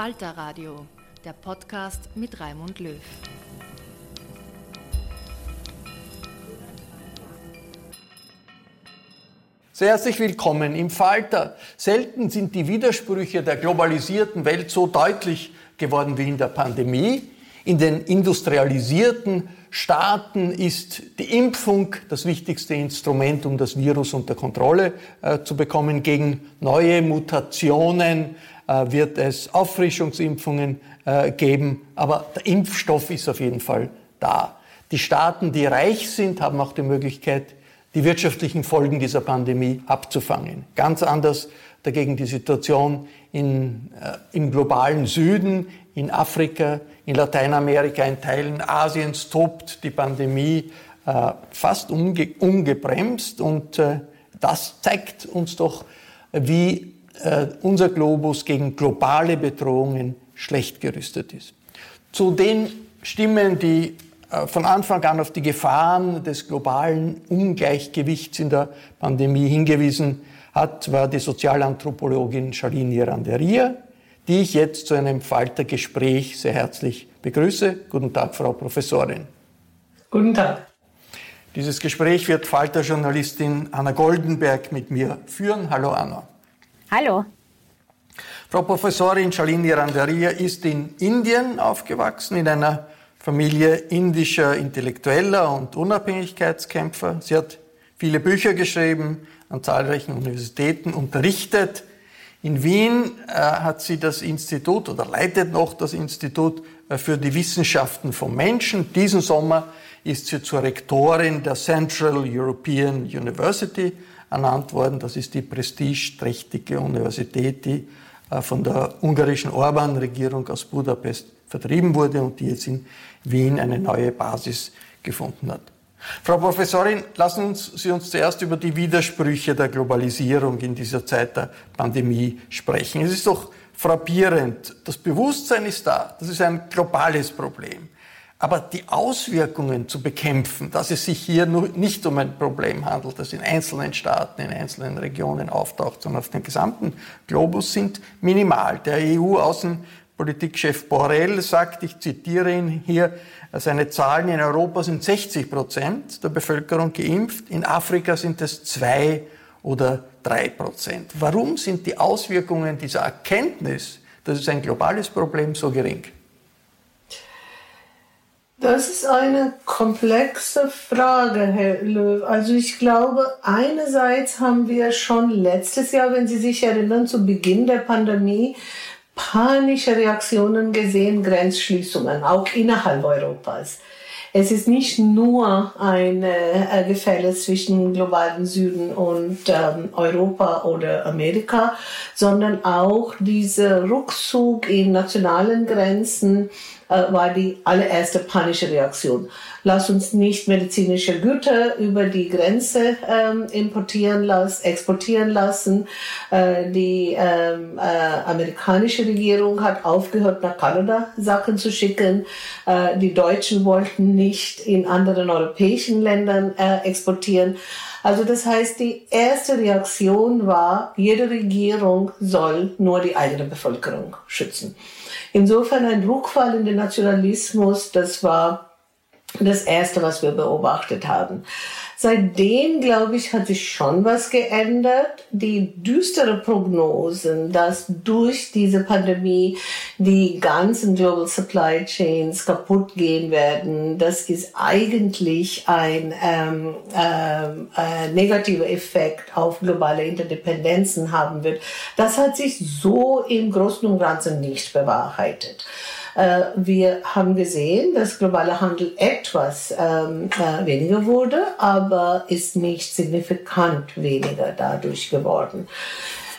Falter Radio, der Podcast mit Raimund Löw. Sehr herzlich willkommen im Falter. Selten sind die Widersprüche der globalisierten Welt so deutlich geworden wie in der Pandemie. In den industrialisierten Staaten ist die Impfung das wichtigste Instrument, um das Virus unter Kontrolle äh, zu bekommen. Gegen neue Mutationen wird es Auffrischungsimpfungen äh, geben, aber der Impfstoff ist auf jeden Fall da. Die Staaten, die reich sind, haben auch die Möglichkeit, die wirtschaftlichen Folgen dieser Pandemie abzufangen. Ganz anders dagegen die Situation in, äh, im globalen Süden, in Afrika, in Lateinamerika, in Teilen Asiens tobt die Pandemie äh, fast unge ungebremst und äh, das zeigt uns doch, wie äh, unser Globus gegen globale Bedrohungen schlecht gerüstet ist. Zu den Stimmen, die äh, von Anfang an auf die Gefahren des globalen Ungleichgewichts in der Pandemie hingewiesen hat, war die Sozialanthropologin Shalini Randeria, die ich jetzt zu einem Faltergespräch sehr herzlich begrüße. Guten Tag, Frau Professorin. Guten Tag. Dieses Gespräch wird Falter-Journalistin Anna Goldenberg mit mir führen. Hallo Anna. Hallo. Frau Professorin Shalini Randaria ist in Indien aufgewachsen, in einer Familie indischer Intellektueller und Unabhängigkeitskämpfer. Sie hat viele Bücher geschrieben, an zahlreichen Universitäten unterrichtet. In Wien äh, hat sie das Institut oder leitet noch das Institut äh, für die Wissenschaften vom Menschen. Diesen Sommer ist sie zur Rektorin der Central European University ernannt worden. Das ist die prestigeträchtige Universität, die äh, von der ungarischen Orban-Regierung aus Budapest vertrieben wurde und die jetzt in Wien eine neue Basis gefunden hat. Frau Professorin, lassen Sie uns zuerst über die Widersprüche der Globalisierung in dieser Zeit der Pandemie sprechen. Es ist doch frappierend. Das Bewusstsein ist da. Das ist ein globales Problem. Aber die Auswirkungen zu bekämpfen, dass es sich hier nicht um ein Problem handelt, das in einzelnen Staaten, in einzelnen Regionen auftaucht, sondern auf dem gesamten Globus, sind minimal. Der EU-Außenpolitikchef Borrell sagt, ich zitiere ihn hier, seine Zahlen in Europa sind 60 Prozent der Bevölkerung geimpft, in Afrika sind es zwei oder drei Prozent. Warum sind die Auswirkungen dieser Erkenntnis, das ist ein globales Problem, so gering? Das ist eine komplexe Frage, Herr Löw. Also ich glaube, einerseits haben wir schon letztes Jahr, wenn Sie sich erinnern, zu Beginn der Pandemie panische Reaktionen gesehen, Grenzschließungen, auch innerhalb Europas. Es ist nicht nur ein äh, Gefälle zwischen globalen Süden und ähm, Europa oder Amerika, sondern auch dieser Rückzug in nationalen Grenzen, war die allererste panische Reaktion. Lass uns nicht medizinische Güter über die Grenze ähm, importieren lassen, exportieren lassen. Äh, die ähm, äh, amerikanische Regierung hat aufgehört, nach Kanada Sachen zu schicken. Äh, die Deutschen wollten nicht in anderen europäischen Ländern äh, exportieren. Also das heißt, die erste Reaktion war, jede Regierung soll nur die eigene Bevölkerung schützen. Insofern ein Rückfall in den Nationalismus, das war das Erste, was wir beobachtet haben. Seitdem, glaube ich, hat sich schon was geändert. Die düstere Prognosen, dass durch diese Pandemie die ganzen Global Supply Chains kaputt gehen werden, das ist eigentlich ein ähm, ähm, äh, negativer Effekt auf globale Interdependenzen haben wird. Das hat sich so im Großen und Ganzen nicht bewahrheitet. Äh, wir haben gesehen, dass globaler Handel etwas ähm, äh, weniger wurde, aber ist nicht signifikant weniger dadurch geworden.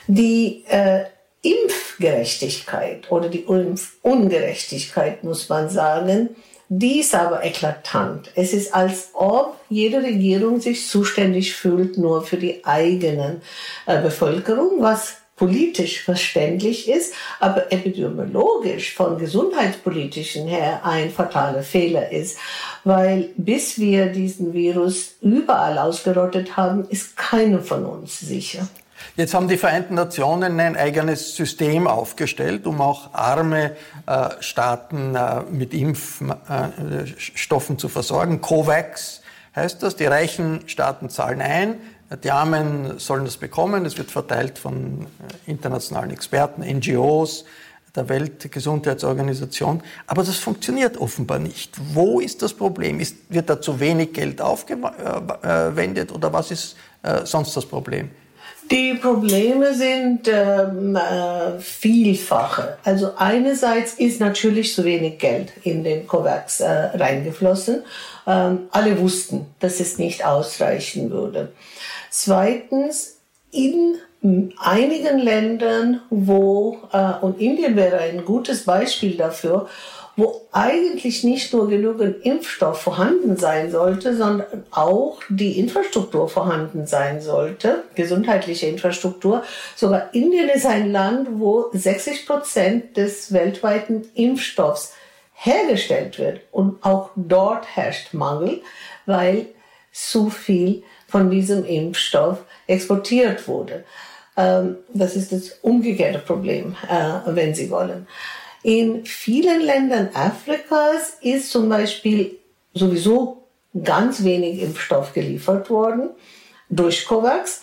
Die äh, Impfgerechtigkeit oder die Impfungerechtigkeit, muss man sagen, die ist aber eklatant. Es ist, als ob jede Regierung sich zuständig fühlt nur für die eigenen äh, Bevölkerung, was politisch verständlich ist, aber epidemiologisch von gesundheitspolitischen her ein fataler Fehler ist, weil bis wir diesen Virus überall ausgerottet haben, ist keiner von uns sicher. Jetzt haben die Vereinten Nationen ein eigenes System aufgestellt, um auch arme äh, Staaten äh, mit Impfstoffen äh, zu versorgen. COVAX heißt das. Die reichen Staaten zahlen ein, die Armen sollen das bekommen. Es wird verteilt von äh, internationalen Experten, NGOs, der Weltgesundheitsorganisation. Aber das funktioniert offenbar nicht. Wo ist das Problem? Ist, wird da zu wenig Geld aufgewendet oder was ist äh, sonst das Problem? Die Probleme sind ähm, äh, vielfache. Also einerseits ist natürlich zu wenig Geld in den COVAX äh, reingeflossen. Ähm, alle wussten, dass es nicht ausreichen würde. Zweitens, in einigen Ländern, wo, äh, und Indien wäre ein gutes Beispiel dafür, wo eigentlich nicht nur genügend Impfstoff vorhanden sein sollte, sondern auch die Infrastruktur vorhanden sein sollte, gesundheitliche Infrastruktur. Sogar Indien ist ein Land, wo 60 Prozent des weltweiten Impfstoffs hergestellt wird. Und auch dort herrscht Mangel, weil zu viel von diesem Impfstoff exportiert wurde. Ähm, das ist das umgekehrte Problem, äh, wenn Sie wollen. In vielen Ländern Afrikas ist zum Beispiel sowieso ganz wenig Impfstoff geliefert worden durch COVAX,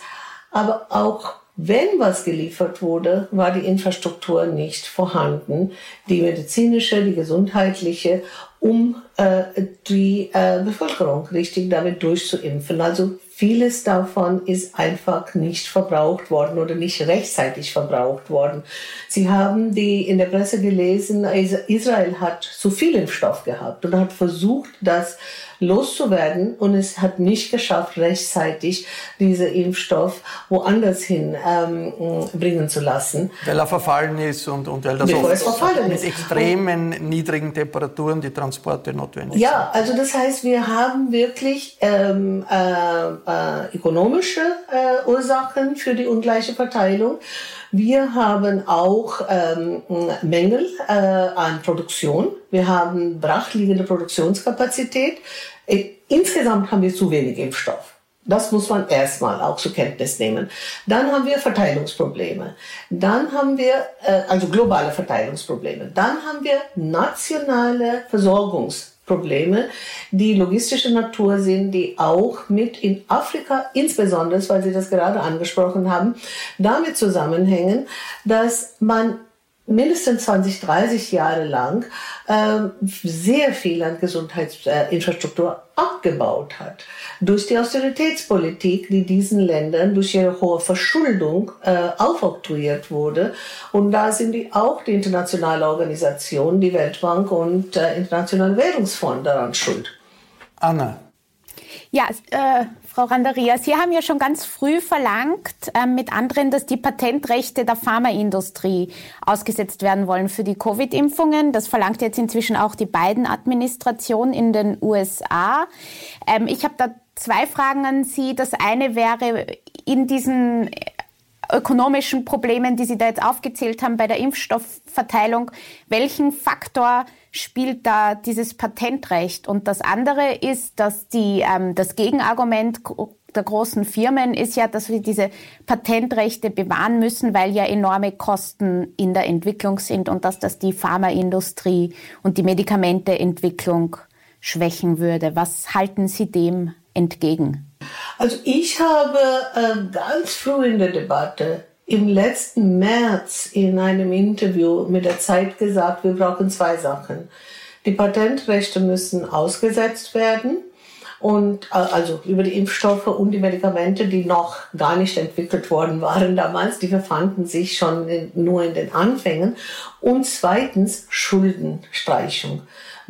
aber auch wenn was geliefert wurde, war die Infrastruktur nicht vorhanden, die medizinische, die gesundheitliche, um äh, die äh, Bevölkerung richtig damit durchzuimpfen. Also Vieles davon ist einfach nicht verbraucht worden oder nicht rechtzeitig verbraucht worden. Sie haben die in der Presse gelesen, Israel hat zu viel Impfstoff gehabt und hat versucht, das loszuwerden und es hat nicht geschafft, rechtzeitig diesen Impfstoff woanders hin ähm, bringen zu lassen. Weil er verfallen ist und, und weil das mit ist. extremen und, niedrigen Temperaturen die Transporte notwendig ja, sind. Ja, also das heißt, wir haben wirklich ähm, äh, äh, ökonomische äh, Ursachen für die ungleiche Verteilung. Wir haben auch ähm, Mängel äh, an Produktion. Wir haben brachliegende Produktionskapazität. Äh, insgesamt haben wir zu wenig Impfstoff. Das muss man erstmal auch zur Kenntnis nehmen. Dann haben wir Verteilungsprobleme. Dann haben wir, äh, also globale Verteilungsprobleme. Dann haben wir nationale Versorgungs Probleme, die logistische Natur sind, die auch mit in Afrika, insbesondere, weil Sie das gerade angesprochen haben, damit zusammenhängen, dass man mindestens 20, 30 Jahre lang äh, sehr viel an Gesundheitsinfrastruktur abgebaut hat. Durch die Austeritätspolitik, die diesen Ländern durch ihre hohe Verschuldung äh, aufoktroyiert wurde. Und da sind die auch die internationale Organisation, die Weltbank und äh, Internationale Währungsfonds daran schuld. Anna. Ja, äh, Frau Randeria, Sie haben ja schon ganz früh verlangt äh, mit anderen, dass die Patentrechte der Pharmaindustrie ausgesetzt werden wollen für die Covid-Impfungen. Das verlangt jetzt inzwischen auch die beiden Administrationen in den USA. Ähm, ich habe da zwei Fragen an Sie. Das eine wäre in diesen ökonomischen Problemen, die Sie da jetzt aufgezählt haben bei der Impfstoffverteilung, welchen Faktor spielt da dieses Patentrecht? Und das andere ist, dass die, ähm, das Gegenargument der großen Firmen ist ja, dass wir diese Patentrechte bewahren müssen, weil ja enorme Kosten in der Entwicklung sind und dass das die Pharmaindustrie und die Medikamenteentwicklung schwächen würde. Was halten Sie dem entgegen? Also ich habe äh, ganz früh in der Debatte im letzten März in einem Interview mit der Zeit gesagt, wir brauchen zwei Sachen. Die Patentrechte müssen ausgesetzt werden und äh, also über die Impfstoffe und die Medikamente, die noch gar nicht entwickelt worden waren damals, die befanden sich schon in, nur in den Anfängen. Und zweitens Schuldenstreichung.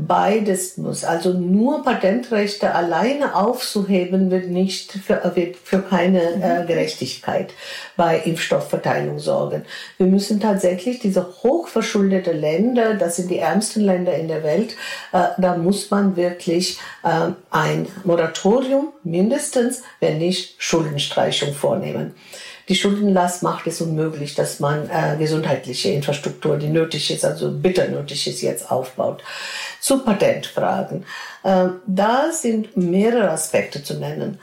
Beides muss. Also nur Patentrechte alleine aufzuheben, wird nicht für, wird für keine äh, Gerechtigkeit bei Impfstoffverteilung sorgen. Wir müssen tatsächlich diese hochverschuldete Länder, das sind die ärmsten Länder in der Welt, äh, da muss man wirklich äh, ein Moratorium mindestens, wenn nicht Schuldenstreichung vornehmen. Die Schuldenlast macht es unmöglich, dass man äh, gesundheitliche Infrastruktur, die nötig ist, also bitter nötig ist, jetzt aufbaut. Zu Patentfragen. Äh, da sind mehrere Aspekte zu nennen.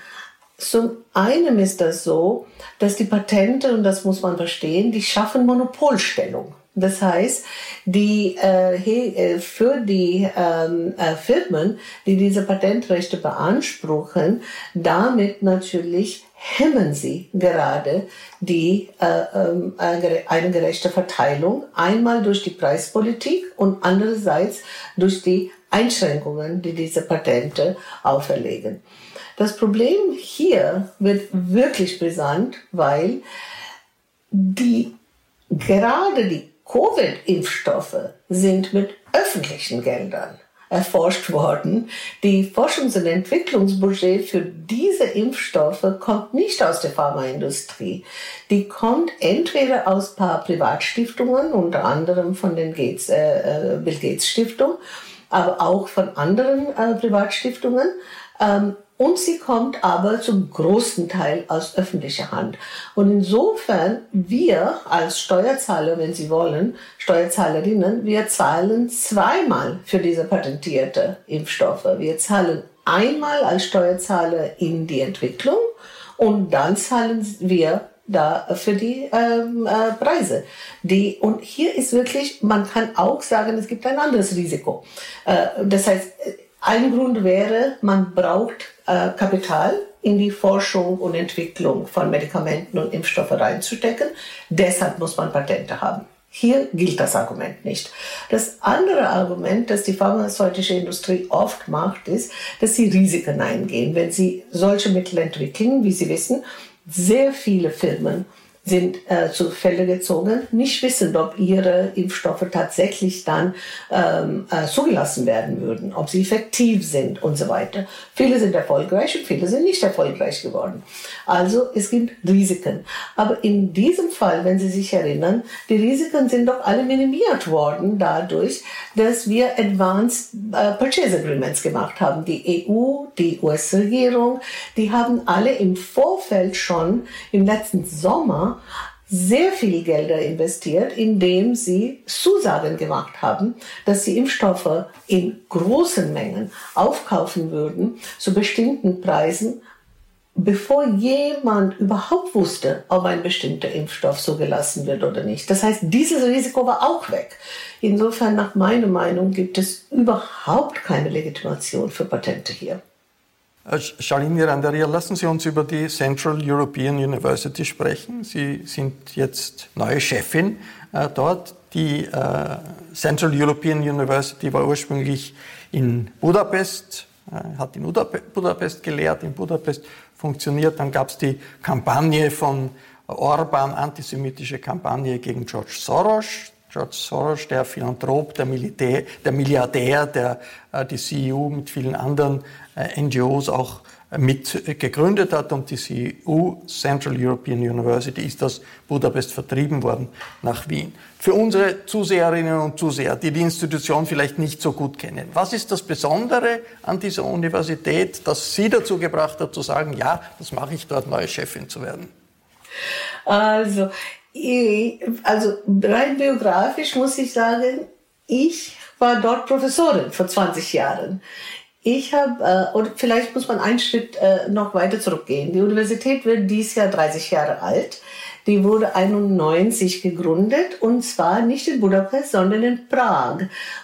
Zum einen ist das so, dass die Patente, und das muss man verstehen, die schaffen Monopolstellung. Das heißt, die, äh, äh für die ähm, äh, Firmen, die diese Patentrechte beanspruchen, damit natürlich hemmen sie gerade die, äh, ähm, äh, eine gerechte Verteilung, einmal durch die Preispolitik und andererseits durch die Einschränkungen, die diese Patente auferlegen. Das Problem hier wird wirklich brisant, weil die, gerade die Covid-Impfstoffe sind mit öffentlichen Geldern erforscht worden. Die Forschungs- und Entwicklungsbudget für diese Impfstoffe kommt nicht aus der Pharmaindustrie. Die kommt entweder aus ein paar Privatstiftungen, unter anderem von den Gates, äh, äh, Bill Gates Stiftung, aber auch von anderen äh, Privatstiftungen. Ähm, und sie kommt aber zum großen Teil aus öffentlicher Hand. Und insofern, wir als Steuerzahler, wenn Sie wollen, Steuerzahlerinnen, wir zahlen zweimal für diese patentierte Impfstoffe. Wir zahlen einmal als Steuerzahler in die Entwicklung und dann zahlen wir da für die ähm, äh, Preise. Die, und hier ist wirklich, man kann auch sagen, es gibt ein anderes Risiko. Äh, das heißt, ein Grund wäre, man braucht äh, Kapital in die Forschung und Entwicklung von Medikamenten und Impfstoffen reinzustecken. Deshalb muss man Patente haben. Hier gilt das Argument nicht. Das andere Argument, das die pharmazeutische Industrie oft macht, ist, dass sie Risiken eingehen. Wenn sie solche Mittel entwickeln, wie Sie wissen, sehr viele Firmen sind äh, zu Fälle gezogen, nicht wissend, ob ihre Impfstoffe tatsächlich dann ähm, äh, zugelassen werden würden, ob sie effektiv sind und so weiter. Viele sind erfolgreich und viele sind nicht erfolgreich geworden. Also es gibt Risiken. Aber in diesem Fall, wenn Sie sich erinnern, die Risiken sind doch alle minimiert worden dadurch, dass wir Advanced äh, Purchase Agreements gemacht haben. Die EU, die US-Regierung, die haben alle im Vorfeld schon im letzten Sommer sehr viel Gelder investiert, indem sie Zusagen gemacht haben, dass sie Impfstoffe in großen Mengen aufkaufen würden zu bestimmten Preisen, bevor jemand überhaupt wusste, ob ein bestimmter Impfstoff zugelassen wird oder nicht. Das heißt, dieses Risiko war auch weg. Insofern, nach meiner Meinung, gibt es überhaupt keine Legitimation für Patente hier. Shalini Randaria, lassen Sie uns über die Central European University sprechen. Sie sind jetzt neue Chefin äh, dort. Die äh, Central European University war ursprünglich in Budapest, äh, hat in Budapest gelehrt, in Budapest funktioniert. Dann gab es die Kampagne von Orban, antisemitische Kampagne gegen George Soros. George Soros, der Philanthrop, der, Militär, der Milliardär, der äh, die CEU mit vielen anderen äh, NGOs auch mit gegründet hat und die CEU, Central European University, ist aus Budapest vertrieben worden nach Wien. Für unsere Zuseherinnen und Zuseher, die die Institution vielleicht nicht so gut kennen, was ist das Besondere an dieser Universität, das Sie dazu gebracht hat zu sagen, ja, das mache ich dort, neue Chefin zu werden? Also, also rein biografisch muss ich sagen, ich war dort Professorin vor 20 Jahren. Ich habe, äh, und vielleicht muss man einen Schritt äh, noch weiter zurückgehen. Die Universität wird dieses Jahr 30 Jahre alt. Die wurde 91 gegründet und zwar nicht in Budapest, sondern in Prag.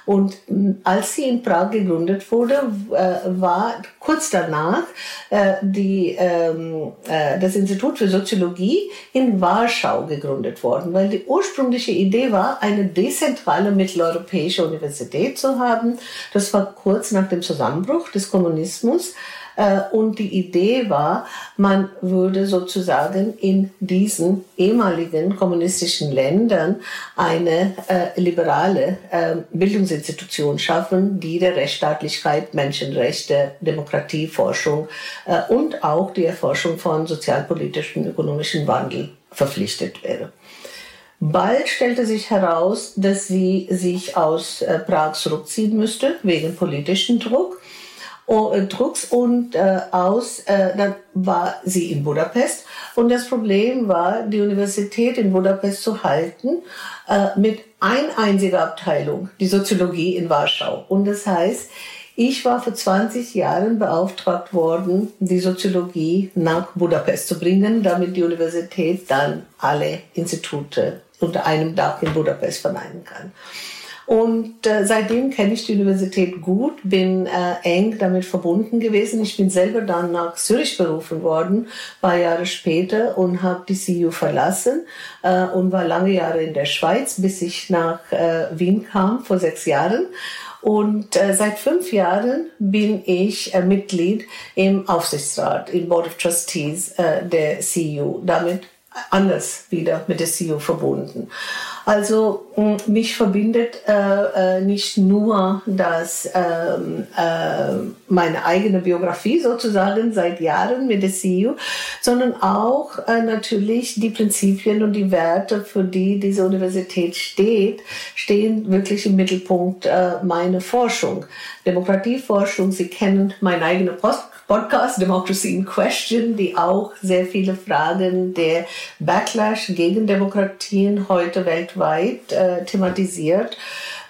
Und mm, als sie in Prag gegründet wurde, äh, war kurz danach äh, die, ähm, äh, das Institut für Soziologie in Warschau gegründet worden, weil die ursprüngliche Idee war, eine dezentrale mitteleuropäische Universität zu haben. Das war kurz nach dem Zusammenbruch des Kommunismus. Äh, und die Idee war, man würde sozusagen in diesen ehemaligen kommunistischen Ländern eine äh, liberale äh, Bildungsinstitution schaffen, die der Rechtsstaatlichkeit, Menschenrechte, Demokratieforschung äh, und auch die Erforschung von sozialpolitischen, ökonomischen Wandel verpflichtet wäre. Bald stellte sich heraus, dass sie sich aus äh, Prag zurückziehen müsste, wegen politischen Druck. Äh, Drucks und äh, aus, äh, dann war sie in Budapest. Und das Problem war, die Universität in Budapest zu halten äh, mit ein einziger Abteilung, die Soziologie in Warschau. Und das heißt, ich war vor 20 Jahren beauftragt worden, die Soziologie nach Budapest zu bringen, damit die Universität dann alle Institute unter einem Dach in Budapest verneinen kann. Und äh, seitdem kenne ich die Universität gut, bin äh, eng damit verbunden gewesen. Ich bin selber dann nach Zürich berufen worden, paar Jahre später und habe die CU verlassen äh, und war lange Jahre in der Schweiz, bis ich nach äh, Wien kam vor sechs Jahren. Und äh, seit fünf Jahren bin ich äh, Mitglied im Aufsichtsrat, im Board of Trustees äh, der CU. Damit anders wieder mit der CU verbunden. Also mich verbindet äh, äh, nicht nur das ähm, äh, meine eigene Biografie sozusagen seit Jahren mit der CU, sondern auch äh, natürlich die Prinzipien und die Werte, für die diese Universität steht, stehen wirklich im Mittelpunkt äh, meiner Forschung. Demokratieforschung, Sie kennen meine eigene Post Podcast Democracy in Question, die auch sehr viele Fragen der Backlash gegen Demokratien heute weltweit äh, thematisiert.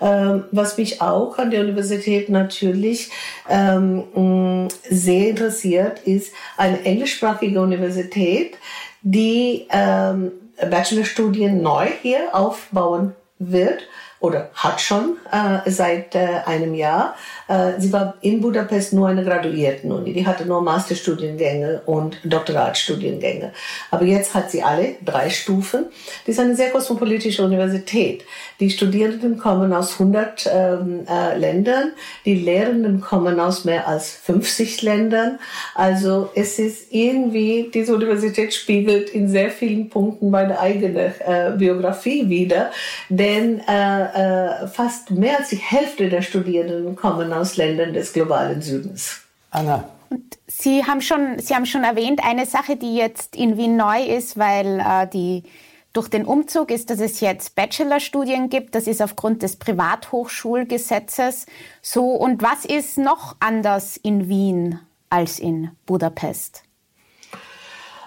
Ähm, was mich auch an der Universität natürlich ähm, sehr interessiert, ist eine englischsprachige Universität, die ähm, Bachelorstudien neu hier aufbauen wird oder hat schon äh, seit äh, einem Jahr. Äh, sie war in Budapest nur eine Graduiertenuni. Die hatte nur Masterstudiengänge und Doktoratstudiengänge. Aber jetzt hat sie alle drei Stufen. Die ist eine sehr kosmopolitische Universität. Die Studierenden kommen aus 100 ähm, äh, Ländern. Die Lehrenden kommen aus mehr als 50 Ländern. Also es ist irgendwie, diese Universität spiegelt in sehr vielen Punkten meine eigene äh, Biografie wieder. Denn äh, äh, fast mehr als die Hälfte der Studierenden kommen aus Ländern des globalen Südens. Anna. Und Sie haben schon, Sie haben schon erwähnt, eine Sache, die jetzt in Wien neu ist, weil äh, die durch den Umzug ist, dass es jetzt Bachelorstudien gibt. Das ist aufgrund des Privathochschulgesetzes so. Und was ist noch anders in Wien als in Budapest?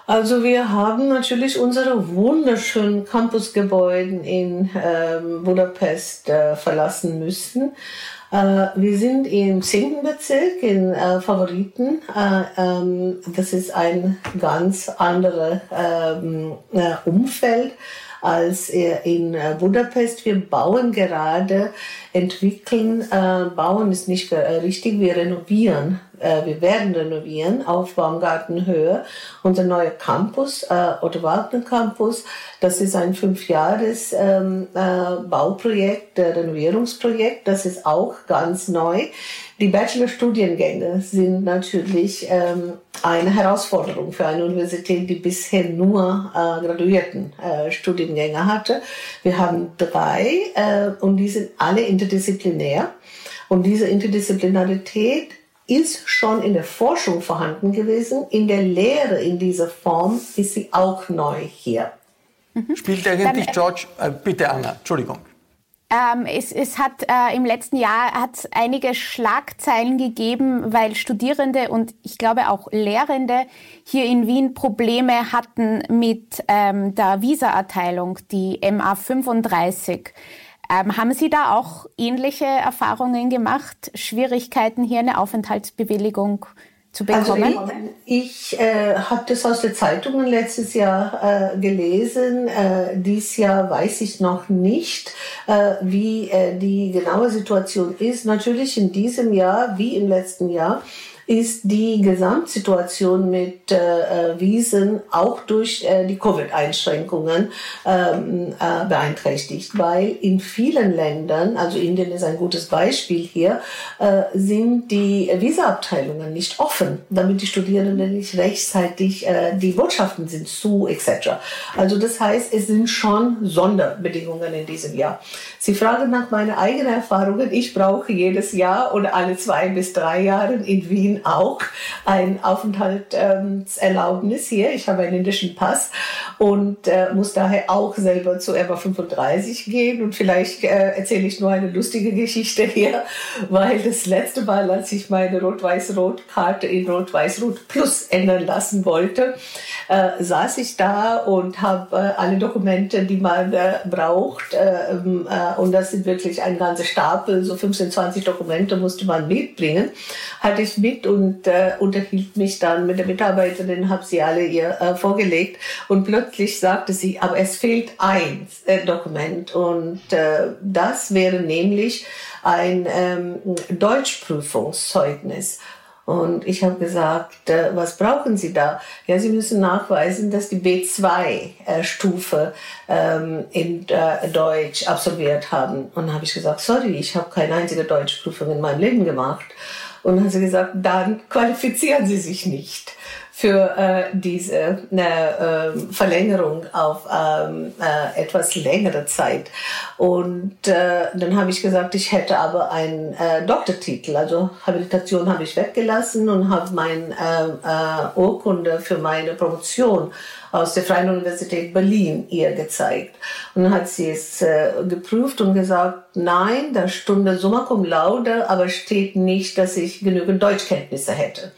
Also wir haben natürlich unsere wunderschönen Campusgebäude in ähm, Budapest äh, verlassen müssen. Äh, wir sind im 10. Bezirk in äh, Favoriten. Äh, ähm, das ist ein ganz anderes ähm, äh, Umfeld als in äh, Budapest. Wir bauen gerade, entwickeln, äh, bauen ist nicht äh, richtig, wir renovieren. Äh, wir werden renovieren auf Baumgartenhöhe. Unser neuer Campus, äh, Otto Wagner Campus, das ist ein fünfjahres ähm, äh, Bauprojekt, Renovierungsprojekt. Das ist auch ganz neu. Die Bachelorstudiengänge sind natürlich ähm, eine Herausforderung für eine Universität, die bisher nur äh, Graduierten äh, Studiengänge hatte. Wir haben drei äh, und die sind alle interdisziplinär. Und diese Interdisziplinarität ist schon in der Forschung vorhanden gewesen. In der Lehre in dieser Form ist sie auch neu hier. Spielt eigentlich Dann, George, äh, bitte Anna, Entschuldigung. Ähm, es, es, hat äh, im letzten Jahr hat einige Schlagzeilen gegeben, weil Studierende und ich glaube auch Lehrende hier in Wien Probleme hatten mit ähm, der Visa-Erteilung, die MA 35. Ähm, haben Sie da auch ähnliche Erfahrungen gemacht? Schwierigkeiten hier eine Aufenthaltsbewilligung zu also bekommen? Also ich, ich äh, habe das aus den Zeitungen letztes Jahr äh, gelesen. Äh, dies Jahr weiß ich noch nicht, äh, wie äh, die genaue Situation ist. Natürlich in diesem Jahr wie im letzten Jahr ist die Gesamtsituation mit äh, äh, Wiesen auch durch äh, die Covid-Einschränkungen ähm, äh, beeinträchtigt, weil in vielen Ländern, also Indien ist ein gutes Beispiel hier, äh, sind die Visa-Abteilungen nicht offen, damit die Studierenden nicht rechtzeitig, äh, die Botschaften sind zu etc. Also das heißt, es sind schon Sonderbedingungen in diesem Jahr. Sie fragen nach meinen eigenen Erfahrungen. Ich brauche jedes Jahr oder alle zwei bis drei Jahre in Wien auch ein Aufenthaltserlaubnis hier. Ich habe einen indischen Pass und äh, muss daher auch selber zu RBA 35 gehen. Und vielleicht äh, erzähle ich nur eine lustige Geschichte hier, weil das letzte Mal, als ich meine Rot-Weiß-Rot-Karte in Rot-Weiß-Rot Plus ändern lassen wollte, äh, saß ich da und habe äh, alle Dokumente, die man äh, braucht. Äh, ähm, äh, und das sind wirklich ein ganzer Stapel, so 15, 20 Dokumente musste man mitbringen. Hatte ich mit und unterhielt mich dann mit der Mitarbeiterin, habe sie alle ihr vorgelegt und plötzlich sagte sie, aber es fehlt ein äh, Dokument und äh, das wäre nämlich ein ähm, Deutschprüfungszeugnis. Und ich habe gesagt, äh, was brauchen Sie da? Ja, Sie müssen nachweisen, dass die B2-Stufe äh, ähm, in äh, Deutsch absolviert haben. Und habe ich gesagt, sorry, ich habe keine einzige Deutschprüfung in meinem Leben gemacht. Und dann hat sie gesagt, dann qualifizieren Sie sich nicht für äh, diese äh, Verlängerung auf ähm, äh, etwas längere Zeit. Und äh, dann habe ich gesagt, ich hätte aber einen äh, Doktortitel, also Habilitation habe ich weggelassen und habe meine äh, äh, Urkunde für meine Promotion aus der Freien Universität Berlin ihr gezeigt. Und dann hat sie es äh, geprüft und gesagt, nein, da stunde summa cum laude, aber steht nicht, dass ich genügend Deutschkenntnisse hätte.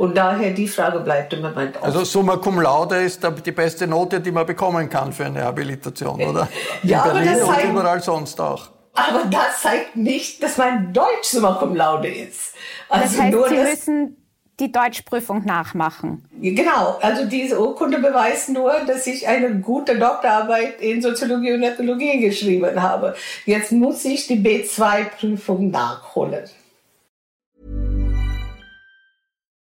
Und daher die Frage bleibt im Moment offen. Also summa cum laude ist die beste Note, die man bekommen kann für eine Habilitation, oder? ja, In Berlin aber und überall sonst auch. Aber das zeigt nicht, dass mein Deutsch summa cum laude ist. Also das heißt, nur, Sie müssen die Deutschprüfung nachmachen. Genau, also diese Urkunde beweist nur, dass ich eine gute Doktorarbeit in Soziologie und Ethnologie geschrieben habe. Jetzt muss ich die B2-Prüfung nachholen.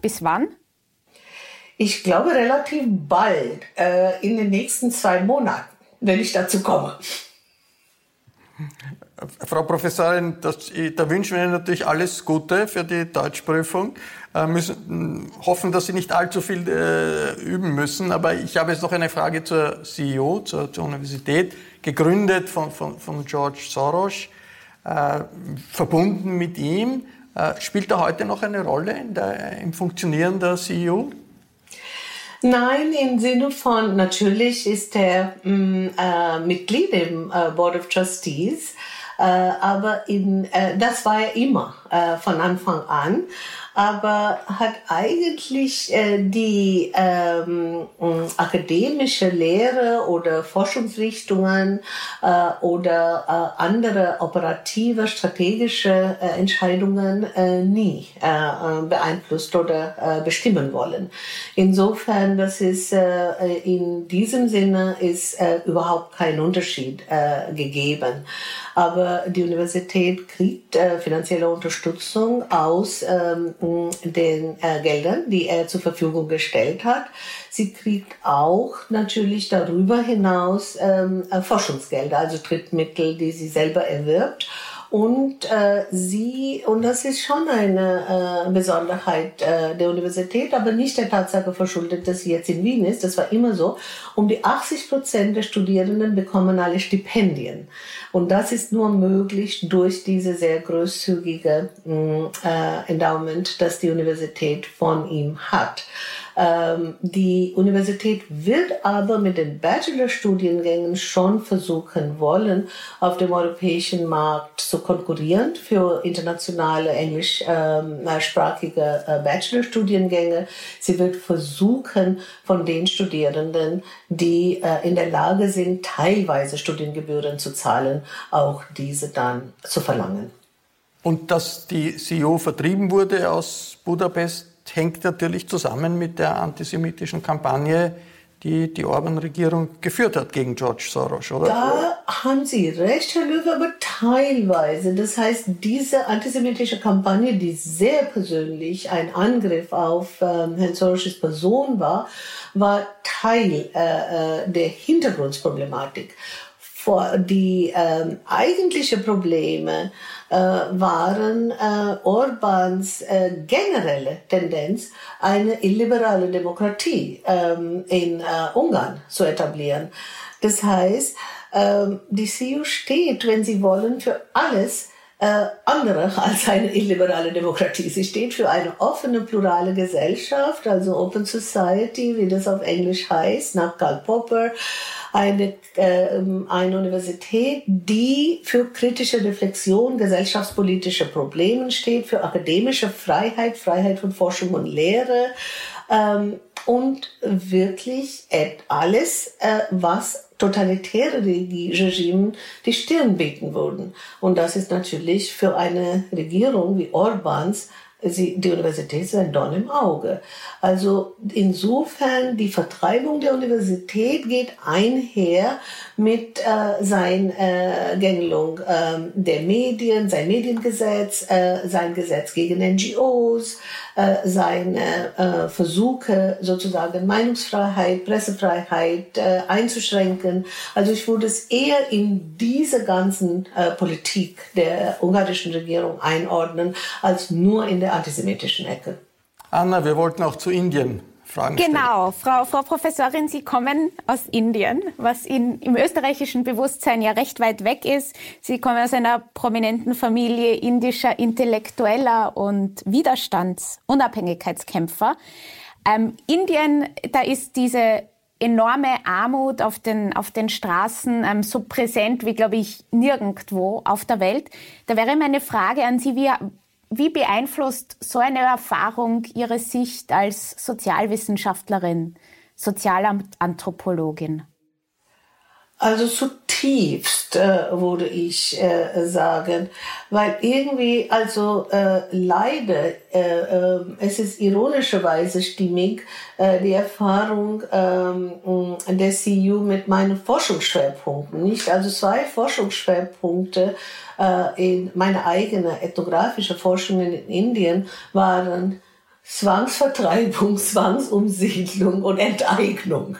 Bis wann? Ich glaube relativ bald, äh, in den nächsten zwei Monaten, wenn ich dazu komme. Frau Professorin, das, da wünschen wir Ihnen natürlich alles Gute für die Deutschprüfung. Äh, müssen hoffen, dass Sie nicht allzu viel äh, üben müssen. Aber ich habe jetzt noch eine Frage zur CEO, zur, zur Universität, gegründet von, von, von George Soros, äh, verbunden mit ihm. Äh, spielt er heute noch eine Rolle der, im Funktionieren der CEO? Nein, im Sinne von, natürlich ist er mm, äh, Mitglied im äh, Board of Trustees, aber in, äh, das war er immer äh, von Anfang an aber hat eigentlich äh, die ähm, akademische Lehre oder Forschungsrichtungen äh, oder äh, andere operative, strategische äh, Entscheidungen äh, nie äh, beeinflusst oder äh, bestimmen wollen. Insofern, das ist äh, in diesem Sinne ist äh, überhaupt kein Unterschied äh, gegeben. Aber die Universität kriegt äh, finanzielle Unterstützung aus ähm, den äh, Geldern, die er zur Verfügung gestellt hat. Sie kriegt auch natürlich darüber hinaus ähm, äh, Forschungsgelder, also Drittmittel, die sie selber erwirbt. Und äh, sie, und das ist schon eine äh, Besonderheit äh, der Universität, aber nicht der Tatsache verschuldet, dass sie jetzt in Wien ist. Das war immer so. Um die 80 Prozent der Studierenden bekommen alle Stipendien. Und das ist nur möglich durch diese sehr großzügige mm, äh, Endowment, das die Universität von ihm hat. Ähm, die Universität wird aber mit den Bachelorstudiengängen schon versuchen wollen, auf dem europäischen Markt zu konkurrieren für internationale englischsprachige äh, Bachelorstudiengänge. Sie wird versuchen, von den Studierenden, die äh, in der Lage sind, teilweise Studiengebühren zu zahlen, auch diese dann zu verlangen. Und dass die CEO vertrieben wurde aus Budapest, hängt natürlich zusammen mit der antisemitischen Kampagne, die die Orban-Regierung geführt hat gegen George Soros, oder? Da haben Sie recht, Herr Löwe, aber teilweise. Das heißt, diese antisemitische Kampagne, die sehr persönlich ein Angriff auf ähm, Herrn Soros' Person war, war Teil äh, äh der Hintergrundproblematik. Vor die äh, eigentliche Probleme äh, waren äh, Orbans äh, generelle Tendenz, eine illiberale Demokratie ähm, in äh, Ungarn zu etablieren. Das heißt, ähm, die CDU steht, wenn Sie wollen, für alles, äh, andere als eine illiberale Demokratie. Sie steht für eine offene, plurale Gesellschaft, also Open Society, wie das auf Englisch heißt, nach Karl Popper eine, äh, eine Universität, die für kritische Reflexion gesellschaftspolitischer Probleme steht, für akademische Freiheit, Freiheit von Forschung und Lehre ähm, und wirklich alles, äh, was totalitäre Regime die Stirn bieten würden. Und das ist natürlich für eine Regierung wie Orbans die Universität ist ein Dorn im Auge. Also insofern, die Vertreibung der Universität geht einher mit äh, sein äh, Gängelung äh, der Medien, sein Mediengesetz, äh, sein Gesetz gegen NGOs, äh, seine äh, Versuche sozusagen Meinungsfreiheit, Pressefreiheit äh, einzuschränken. Also ich würde es eher in diese ganzen äh, Politik der ungarischen Regierung einordnen, als nur in der antisemitischen Ecke. Anna, wir wollten auch zu Indien Fragen genau, Frau, Frau Professorin, Sie kommen aus Indien, was in, im österreichischen Bewusstsein ja recht weit weg ist. Sie kommen aus einer prominenten Familie indischer Intellektueller und Widerstands-, Unabhängigkeitskämpfer. Ähm, Indien, da ist diese enorme Armut auf den, auf den Straßen ähm, so präsent wie, glaube ich, nirgendwo auf der Welt. Da wäre meine Frage an Sie, wie, wie beeinflusst so eine Erfahrung Ihre Sicht als Sozialwissenschaftlerin, Sozialanthropologin? Also zutiefst äh, würde ich äh, sagen, weil irgendwie, also äh, leider, äh, äh, es ist ironischerweise stimmig, äh, die Erfahrung äh, der CU mit meinen Forschungsschwerpunkten, nicht? Also zwei Forschungsschwerpunkte äh, in meine eigene ethnografische Forschung in Indien waren Zwangsvertreibung, Zwangsumsiedlung und Enteignung.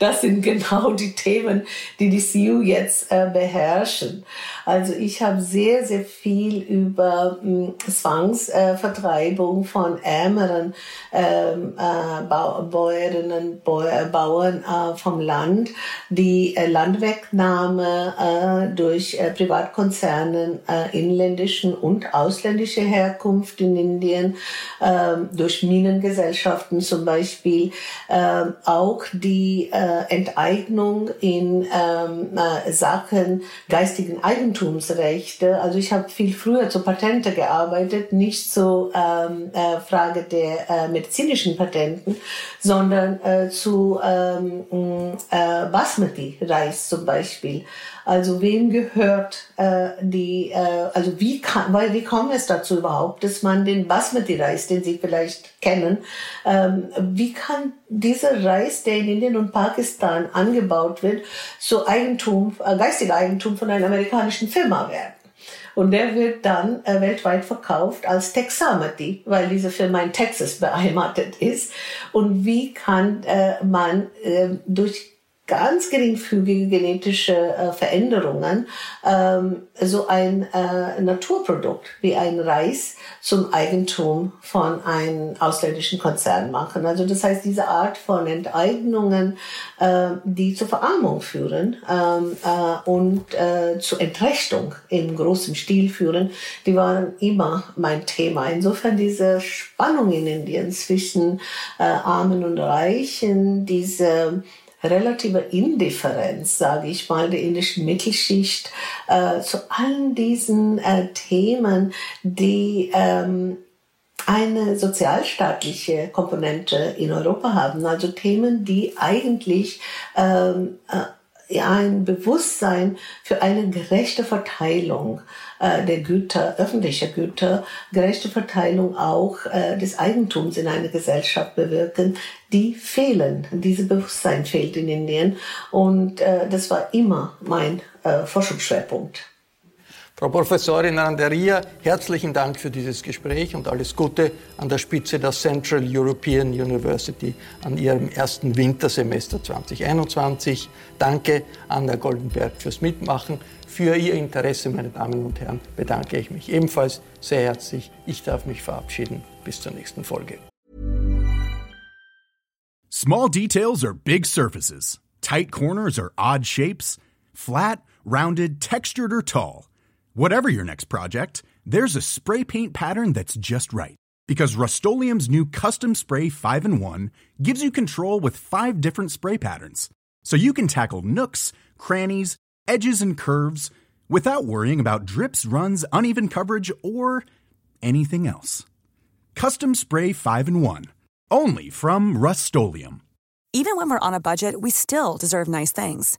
Das sind genau die Themen, die die CU jetzt äh, beherrschen. Also ich habe sehr, sehr viel über mh, Zwangsvertreibung äh, von ärmeren ähm, äh, Bäuerinnen, Bäuer, Bauern äh, vom Land, die äh, Landwegnahme äh, durch äh, Privatkonzernen äh, inländischen und ausländischer Herkunft in Indien, äh, durch Minengesellschaften zum Beispiel, äh, auch die äh, Enteignung in ähm, äh, Sachen geistigen Eigentumsrechte. Also ich habe viel früher zu Patente gearbeitet, nicht zur ähm, äh, Frage der äh, medizinischen Patenten, sondern äh, zu ähm, äh, Basmati-Reis zum Beispiel. Also wem gehört äh, die, äh, also wie kann, weil wie kommt es dazu überhaupt, dass man den Basmati-Reis, den Sie vielleicht kennen, ähm, wie kann dieser Reis, der in Indien und Pakistan angebaut wird, so Eigentum, äh, geistiger Eigentum von einer amerikanischen Firma werden? Und der wird dann äh, weltweit verkauft als Texamati, weil diese Firma in Texas beheimatet ist. Und wie kann äh, man äh, durch ganz geringfügige genetische äh, Veränderungen ähm, so ein äh, Naturprodukt wie ein Reis zum Eigentum von einem ausländischen Konzern machen. Also das heißt, diese Art von Enteignungen, äh, die zur Verarmung führen ähm, äh, und zur Entrechtung in großem Stil führen, die waren immer mein Thema. Insofern diese Spannung in Indien zwischen Armen und Reichen, diese relative Indifferenz, sage ich mal, der indischen Mittelschicht äh, zu allen diesen äh, Themen, die ähm, eine sozialstaatliche Komponente in Europa haben. Also Themen, die eigentlich ähm, äh, ein Bewusstsein für eine gerechte Verteilung äh, der Güter, öffentlicher Güter, gerechte Verteilung auch äh, des Eigentums in einer Gesellschaft bewirken, die fehlen. Diese Bewusstsein fehlt in Indien und äh, das war immer mein äh, Forschungsschwerpunkt. Frau Professorin Randeria, herzlichen Dank für dieses Gespräch und alles Gute an der Spitze der Central European University an Ihrem ersten Wintersemester 2021. Danke an Herr Goldenberg fürs Mitmachen. Für Ihr Interesse, meine Damen und Herren, bedanke ich mich ebenfalls sehr herzlich. Ich darf mich verabschieden. Bis zur nächsten Folge. Small details are big surfaces. Tight corners are odd shapes. Flat, rounded, textured, or tall. Whatever your next project, there's a spray paint pattern that's just right. Because Rust new Custom Spray 5 in 1 gives you control with five different spray patterns. So you can tackle nooks, crannies, edges, and curves without worrying about drips, runs, uneven coverage, or anything else. Custom Spray 5 in 1. Only from Rust Even when we're on a budget, we still deserve nice things.